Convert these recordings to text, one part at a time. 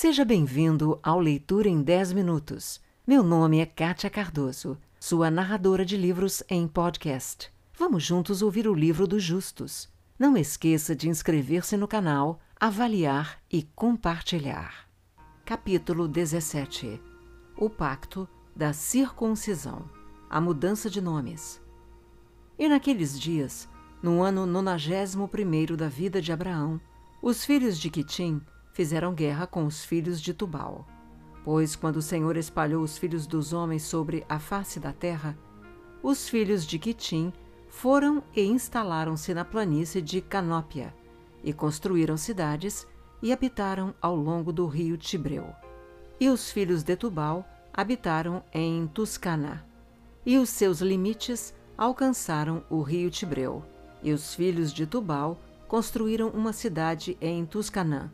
Seja bem-vindo ao Leitura em 10 Minutos. Meu nome é Kátia Cardoso, sua narradora de livros em podcast. Vamos juntos ouvir o livro dos justos. Não esqueça de inscrever-se no canal, avaliar e compartilhar. Capítulo 17 O Pacto da Circuncisão A Mudança de Nomes. E naqueles dias, no ano nonagésimo primeiro da vida de Abraão, os filhos de Quitim fizeram guerra com os filhos de Tubal. Pois quando o Senhor espalhou os filhos dos homens sobre a face da terra, os filhos de Quitim foram e instalaram-se na planície de Canópia, e construíram cidades e habitaram ao longo do rio Tibreu. E os filhos de Tubal habitaram em Tuscana, e os seus limites alcançaram o rio Tibreu. E os filhos de Tubal construíram uma cidade em Tuscanã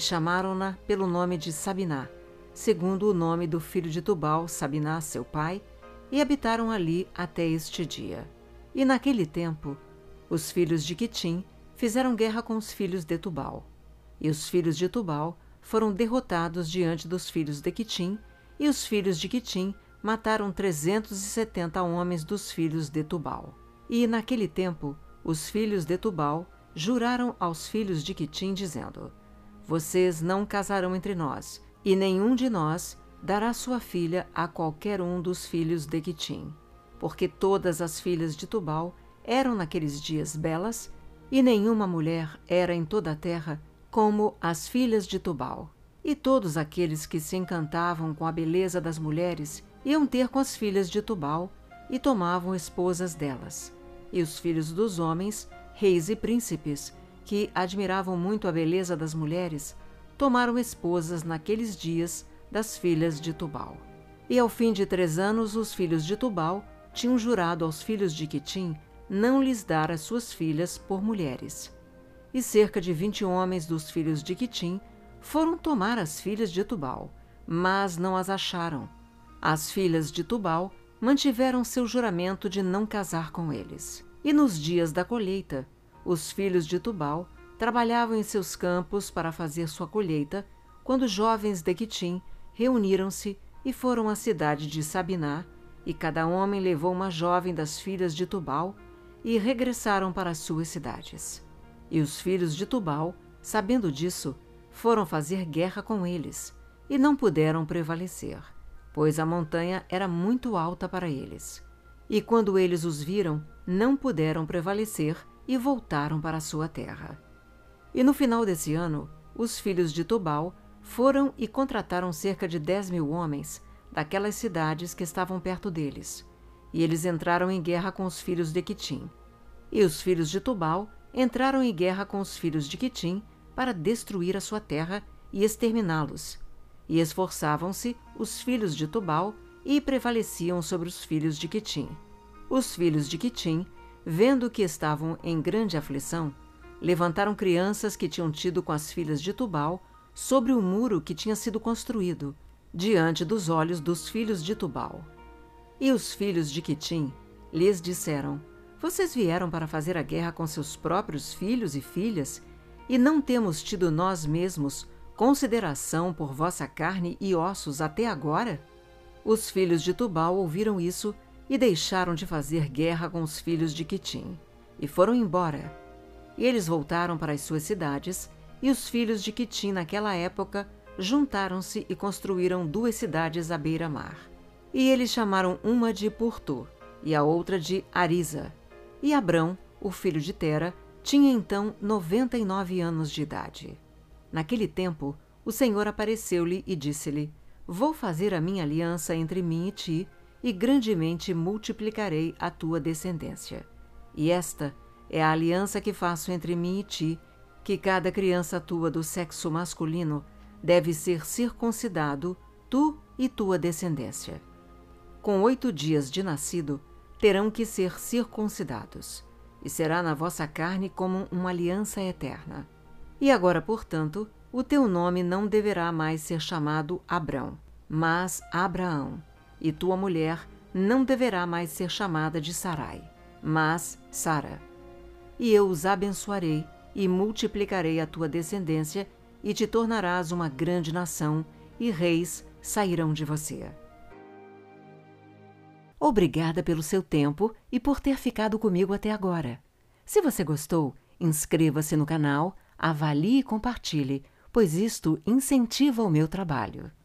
e chamaram-na pelo nome de Sabiná, segundo o nome do filho de Tubal, Sabiná, seu pai, e habitaram ali até este dia. E naquele tempo, os filhos de Quitim fizeram guerra com os filhos de Tubal. E os filhos de Tubal foram derrotados diante dos filhos de Quitim, e os filhos de Quitim mataram trezentos e setenta homens dos filhos de Tubal. E naquele tempo, os filhos de Tubal juraram aos filhos de Quitim, dizendo: Vocês não casarão entre nós, e nenhum de nós dará sua filha a qualquer um dos filhos de Quitim, porque todas as filhas de Tubal eram naqueles dias belas, e nenhuma mulher era em toda a terra como as filhas de Tubal. E todos aqueles que se encantavam com a beleza das mulheres iam ter com as filhas de Tubal e tomavam esposas delas. E os filhos dos homens reis e príncipes, que admiravam muito a beleza das mulheres, tomaram esposas naqueles dias das filhas de Tubal. E ao fim de três anos, os filhos de Tubal tinham jurado aos filhos de Quitim não lhes dar as suas filhas por mulheres. E cerca de vinte homens dos filhos de Quitim foram tomar as filhas de Tubal, mas não as acharam. As filhas de Tubal mantiveram seu juramento de não casar com eles. E nos dias da colheita, os filhos de Tubal trabalhavam em seus campos para fazer sua colheita, quando jovens de Quitim reuniram-se e foram à cidade de Sabiná, e cada homem levou uma jovem das filhas de Tubal e regressaram para as suas cidades. E os filhos de Tubal, sabendo disso, foram fazer guerra com eles e não puderam prevalecer, pois a montanha era muito alta para eles. E quando eles os viram, não puderam prevalecer e voltaram para sua terra. E no final desse ano, os filhos de Tubal foram e contrataram cerca de dez mil homens daquelas cidades que estavam perto deles, e eles entraram em guerra com os filhos de Quitim. E os filhos de Tubal entraram em guerra com os filhos de Quitim para destruir a sua terra e exterminá-los. E esforçavam-se os filhos de Tubal e prevaleciam sobre os filhos de Quitim. Os filhos de Quitim, vendo que estavam em grande aflição, levantaram crianças que tinham tido com as filhas de Tubal sobre o muro que tinha sido construído, diante dos olhos dos filhos de Tubal. E os filhos de Quitim lhes disseram: Vocês vieram para fazer a guerra com seus próprios filhos e filhas, e não temos tido nós mesmos consideração por vossa carne e ossos até agora? Os filhos de Tubal ouviram isso e deixaram de fazer guerra com os filhos de Quitim, e foram embora. E eles voltaram para as suas cidades, e os filhos de Quitim naquela época juntaram-se e construíram duas cidades à beira-mar. E eles chamaram uma de Purtu e a outra de Arisa. E Abrão, o filho de Tera, tinha então noventa e nove anos de idade. Naquele tempo, o Senhor apareceu-lhe e disse-lhe: Vou fazer a minha aliança entre mim e ti, e grandemente multiplicarei a tua descendência. E esta é a aliança que faço entre mim e ti, que cada criança tua do sexo masculino deve ser circuncidado, tu e tua descendência. Com oito dias de nascido, terão que ser circuncidados, e será na vossa carne como uma aliança eterna. E agora, portanto, o teu nome não deverá mais ser chamado Abrão, mas Abraão, e tua mulher não deverá mais ser chamada de Sarai, mas Sara. E eu os abençoarei e multiplicarei a tua descendência e te tornarás uma grande nação, e reis sairão de você. Obrigada pelo seu tempo e por ter ficado comigo até agora. Se você gostou, inscreva-se no canal, avalie e compartilhe, pois isto incentiva o meu trabalho.